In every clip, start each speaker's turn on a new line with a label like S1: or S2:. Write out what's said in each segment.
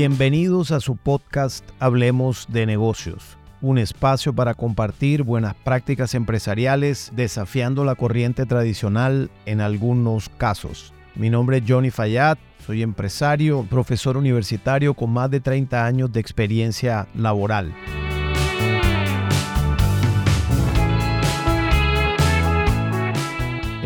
S1: Bienvenidos a su podcast Hablemos de negocios, un espacio para compartir buenas prácticas empresariales desafiando la corriente tradicional en algunos casos. Mi nombre es Johnny Fayad, soy empresario, profesor universitario con más de 30 años de experiencia laboral.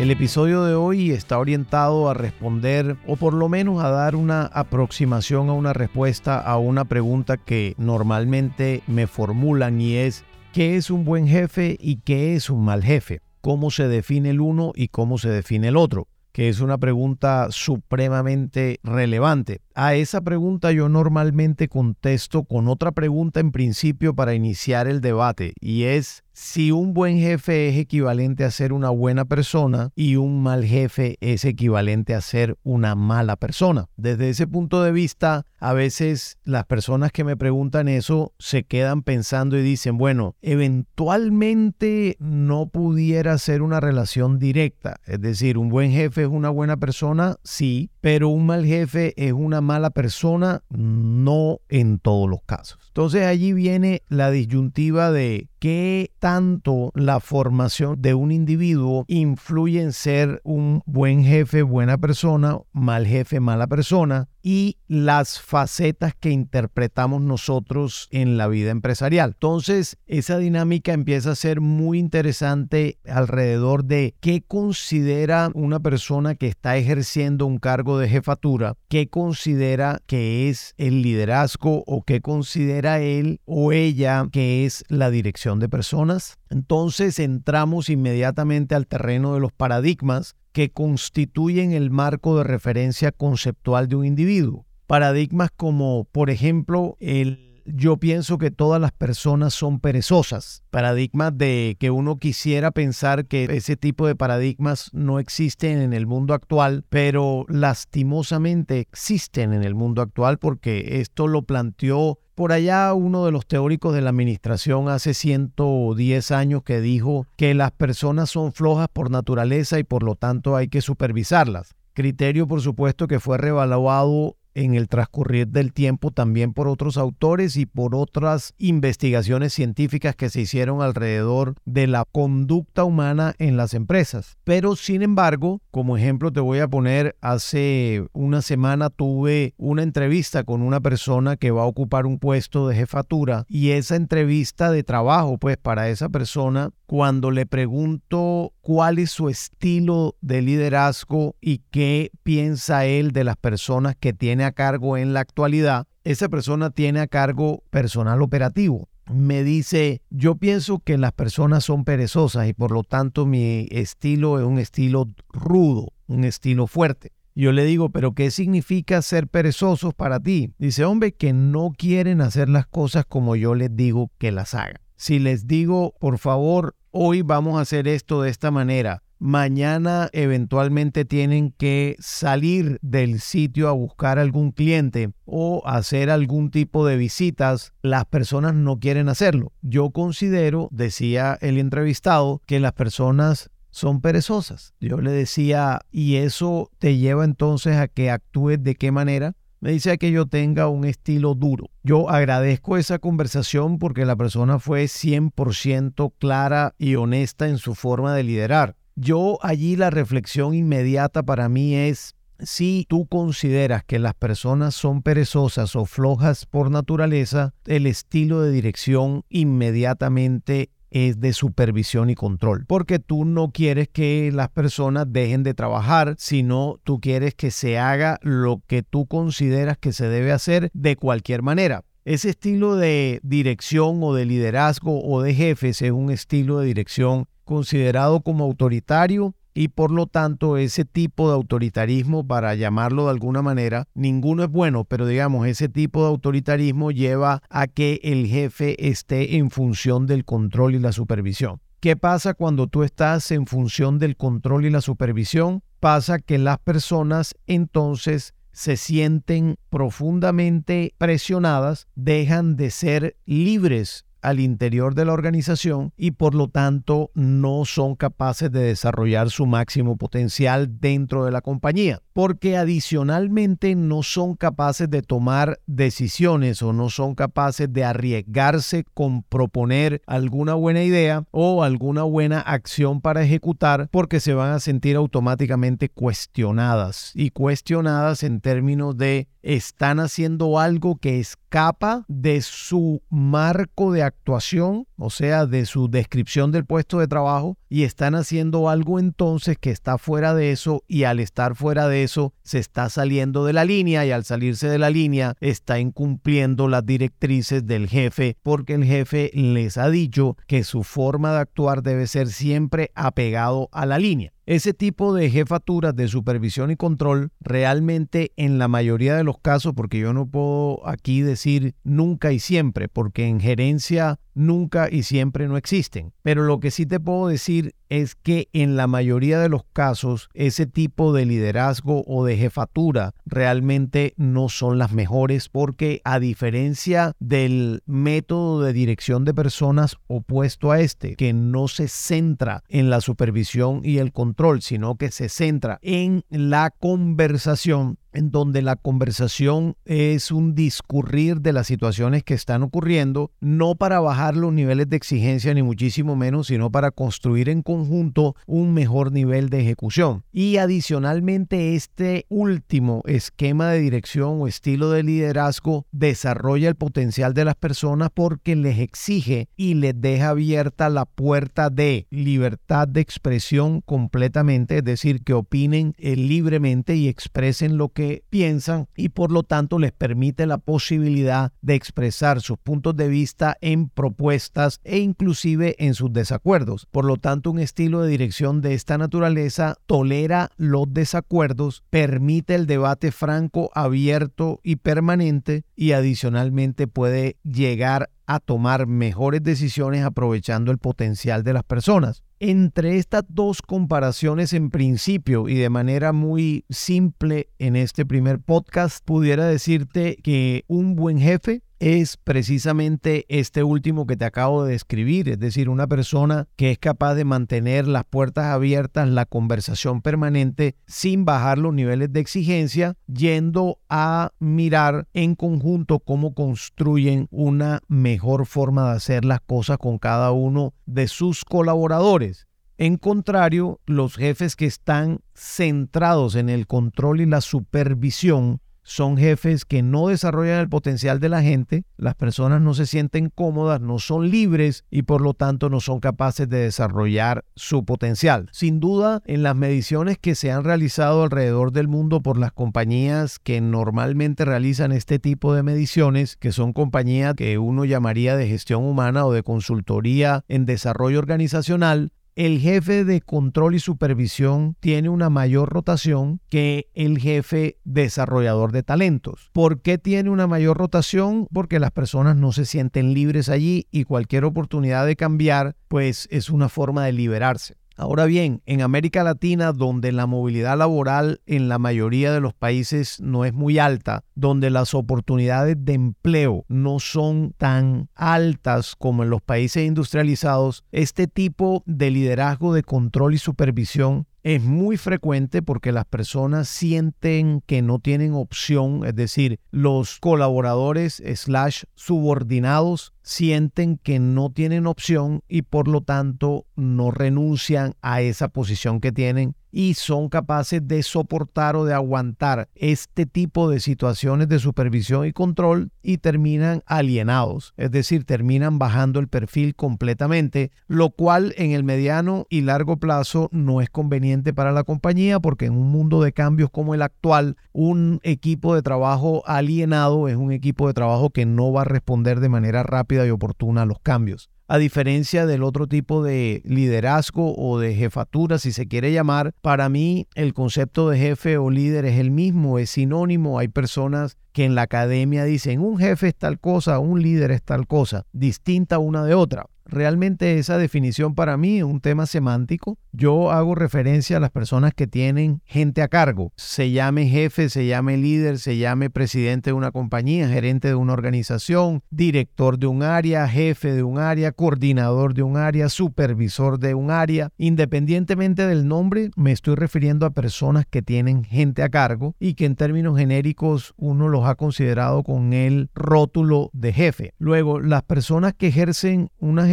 S1: El episodio de hoy está orientado a responder o por lo menos a dar una aproximación a una respuesta a una pregunta que normalmente me formulan y es ¿qué es un buen jefe y qué es un mal jefe? ¿Cómo se define el uno y cómo se define el otro? que es una pregunta supremamente relevante. A esa pregunta yo normalmente contesto con otra pregunta en principio para iniciar el debate y es si un buen jefe es equivalente a ser una buena persona y un mal jefe es equivalente a ser una mala persona. Desde ese punto de vista, a veces las personas que me preguntan eso se quedan pensando y dicen, bueno, eventualmente no pudiera ser una relación directa. Es decir, un buen jefe es una buena persona, sí, pero un mal jefe es una mala persona, no en todos los casos. Entonces allí viene la disyuntiva de qué tanto la formación de un individuo influye en ser un buen jefe, buena persona, mal jefe, mala persona y las facetas que interpretamos nosotros en la vida empresarial. Entonces, esa dinámica empieza a ser muy interesante alrededor de qué considera una persona que está ejerciendo un cargo de jefatura, qué considera que es el liderazgo o qué considera él o ella que es la dirección de personas. Entonces entramos inmediatamente al terreno de los paradigmas que constituyen el marco de referencia conceptual de un individuo. Paradigmas como, por ejemplo, el yo pienso que todas las personas son perezosas. Paradigmas de que uno quisiera pensar que ese tipo de paradigmas no existen en el mundo actual, pero lastimosamente existen en el mundo actual porque esto lo planteó por allá uno de los teóricos de la administración hace 110 años que dijo que las personas son flojas por naturaleza y por lo tanto hay que supervisarlas. Criterio, por supuesto, que fue revaluado en el transcurrir del tiempo también por otros autores y por otras investigaciones científicas que se hicieron alrededor de la conducta humana en las empresas. Pero sin embargo, como ejemplo te voy a poner, hace una semana tuve una entrevista con una persona que va a ocupar un puesto de jefatura y esa entrevista de trabajo, pues para esa persona cuando le pregunto cuál es su estilo de liderazgo y qué piensa él de las personas que tiene a cargo en la actualidad, esa persona tiene a cargo personal operativo. Me dice, yo pienso que las personas son perezosas y por lo tanto mi estilo es un estilo rudo, un estilo fuerte. Yo le digo, pero ¿qué significa ser perezosos para ti? Dice, hombre, que no quieren hacer las cosas como yo les digo que las hagan. Si les digo, por favor, hoy vamos a hacer esto de esta manera, mañana eventualmente tienen que salir del sitio a buscar algún cliente o hacer algún tipo de visitas, las personas no quieren hacerlo. Yo considero, decía el entrevistado, que las personas son perezosas. Yo le decía, ¿y eso te lleva entonces a que actúes de qué manera? me dice que yo tenga un estilo duro. Yo agradezco esa conversación porque la persona fue 100% clara y honesta en su forma de liderar. Yo allí la reflexión inmediata para mí es, si tú consideras que las personas son perezosas o flojas por naturaleza, el estilo de dirección inmediatamente es de supervisión y control, porque tú no quieres que las personas dejen de trabajar, sino tú quieres que se haga lo que tú consideras que se debe hacer de cualquier manera. Ese estilo de dirección o de liderazgo o de jefes es un estilo de dirección considerado como autoritario y por lo tanto ese tipo de autoritarismo, para llamarlo de alguna manera, ninguno es bueno, pero digamos, ese tipo de autoritarismo lleva a que el jefe esté en función del control y la supervisión. ¿Qué pasa cuando tú estás en función del control y la supervisión? Pasa que las personas entonces se sienten profundamente presionadas, dejan de ser libres al interior de la organización y por lo tanto no son capaces de desarrollar su máximo potencial dentro de la compañía, porque adicionalmente no son capaces de tomar decisiones o no son capaces de arriesgarse con proponer alguna buena idea o alguna buena acción para ejecutar porque se van a sentir automáticamente cuestionadas y cuestionadas en términos de están haciendo algo que escapa de su marco de actuación, o sea, de su descripción del puesto de trabajo, y están haciendo algo entonces que está fuera de eso y al estar fuera de eso se está saliendo de la línea y al salirse de la línea está incumpliendo las directrices del jefe porque el jefe les ha dicho que su forma de actuar debe ser siempre apegado a la línea. Ese tipo de jefaturas de supervisión y control realmente en la mayoría de los casos, porque yo no puedo aquí decir nunca y siempre, porque en gerencia nunca y siempre no existen. Pero lo que sí te puedo decir es que en la mayoría de los casos ese tipo de liderazgo o de jefatura realmente no son las mejores porque a diferencia del método de dirección de personas opuesto a este, que no se centra en la supervisión y el control, sino que se centra en la conversación, en donde la conversación es un discurrir de las situaciones que están ocurriendo, no para bajar los niveles de exigencia ni muchísimo menos, sino para construir en conjunto un mejor nivel de ejecución. Y adicionalmente este último esquema de dirección o estilo de liderazgo desarrolla el potencial de las personas porque les exige y les deja abierta la puerta de libertad de expresión completamente, es decir, que opinen eh, libremente y expresen lo que piensan y por lo tanto les permite la posibilidad de expresar sus puntos de vista en propuestas e inclusive en sus desacuerdos. Por lo tanto, un estilo de dirección de esta naturaleza tolera los desacuerdos, permite el debate franco, abierto y permanente y adicionalmente puede llegar a tomar mejores decisiones aprovechando el potencial de las personas. Entre estas dos comparaciones en principio y de manera muy simple en este primer podcast, pudiera decirte que un buen jefe es precisamente este último que te acabo de describir, es decir, una persona que es capaz de mantener las puertas abiertas, la conversación permanente, sin bajar los niveles de exigencia, yendo a mirar en conjunto cómo construyen una mejor forma de hacer las cosas con cada uno de sus colaboradores. En contrario, los jefes que están centrados en el control y la supervisión son jefes que no desarrollan el potencial de la gente, las personas no se sienten cómodas, no son libres y por lo tanto no son capaces de desarrollar su potencial. Sin duda, en las mediciones que se han realizado alrededor del mundo por las compañías que normalmente realizan este tipo de mediciones, que son compañías que uno llamaría de gestión humana o de consultoría en desarrollo organizacional, el jefe de control y supervisión tiene una mayor rotación que el jefe desarrollador de talentos. ¿Por qué tiene una mayor rotación? Porque las personas no se sienten libres allí y cualquier oportunidad de cambiar pues es una forma de liberarse. Ahora bien, en América Latina, donde la movilidad laboral en la mayoría de los países no es muy alta, donde las oportunidades de empleo no son tan altas como en los países industrializados, este tipo de liderazgo de control y supervisión es muy frecuente porque las personas sienten que no tienen opción, es decir, los colaboradores slash subordinados sienten que no tienen opción y por lo tanto no renuncian a esa posición que tienen y son capaces de soportar o de aguantar este tipo de situaciones de supervisión y control y terminan alienados, es decir, terminan bajando el perfil completamente, lo cual en el mediano y largo plazo no es conveniente para la compañía porque en un mundo de cambios como el actual, un equipo de trabajo alienado es un equipo de trabajo que no va a responder de manera rápida y oportuna los cambios a diferencia del otro tipo de liderazgo o de jefatura, si se quiere llamar, para mí el concepto de jefe o líder es el mismo, es sinónimo. Hay personas que en la academia dicen un jefe es tal cosa, un líder es tal cosa, distinta una de otra. Realmente esa definición para mí es un tema semántico. Yo hago referencia a las personas que tienen gente a cargo. Se llame jefe, se llame líder, se llame presidente de una compañía, gerente de una organización, director de un área, jefe de un área, coordinador de un área, supervisor de un área. Independientemente del nombre, me estoy refiriendo a personas que tienen gente a cargo y que en términos genéricos uno los ha considerado con el rótulo de jefe. Luego, las personas que ejercen una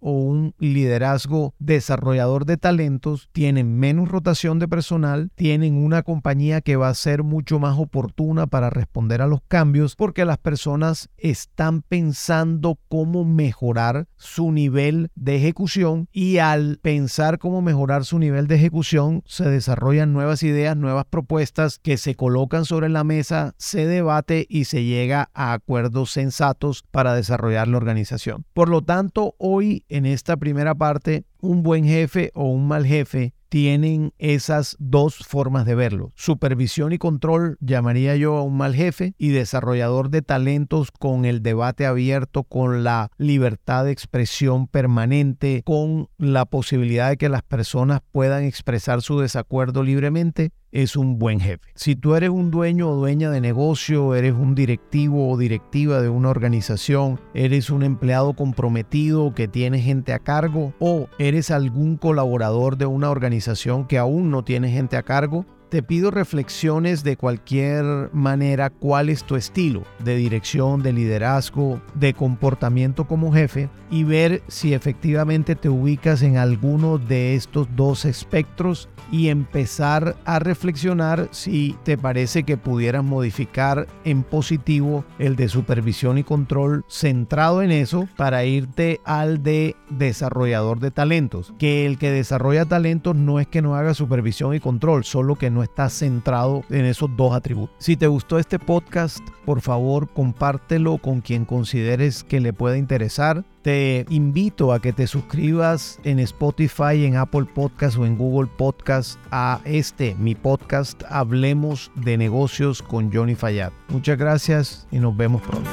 S1: o un liderazgo desarrollador de talentos tienen menos rotación de personal, tienen una compañía que va a ser mucho más oportuna para responder a los cambios porque las personas están pensando cómo mejorar su nivel de ejecución y al pensar cómo mejorar su nivel de ejecución se desarrollan nuevas ideas, nuevas propuestas que se colocan sobre la mesa, se debate y se llega a acuerdos sensatos para desarrollar la organización. Por lo tanto, hoy en esta primera parte, un buen jefe o un mal jefe tienen esas dos formas de verlo. Supervisión y control llamaría yo a un mal jefe y desarrollador de talentos con el debate abierto, con la libertad de expresión permanente, con la posibilidad de que las personas puedan expresar su desacuerdo libremente es un buen jefe. Si tú eres un dueño o dueña de negocio, eres un directivo o directiva de una organización, eres un empleado comprometido que tiene gente a cargo o eres algún colaborador de una organización que aún no tiene gente a cargo, te pido reflexiones de cualquier manera cuál es tu estilo de dirección, de liderazgo, de comportamiento como jefe y ver si efectivamente te ubicas en alguno de estos dos espectros y empezar a reflexionar si te parece que pudieras modificar en positivo el de supervisión y control centrado en eso para irte al de desarrollador de talentos. Que el que desarrolla talentos no es que no haga supervisión y control, solo que está centrado en esos dos atributos. Si te gustó este podcast, por favor compártelo con quien consideres que le pueda interesar. Te invito a que te suscribas en Spotify, en Apple Podcast o en Google Podcast a este, mi podcast, Hablemos de negocios con Johnny Fayad. Muchas gracias y nos vemos pronto.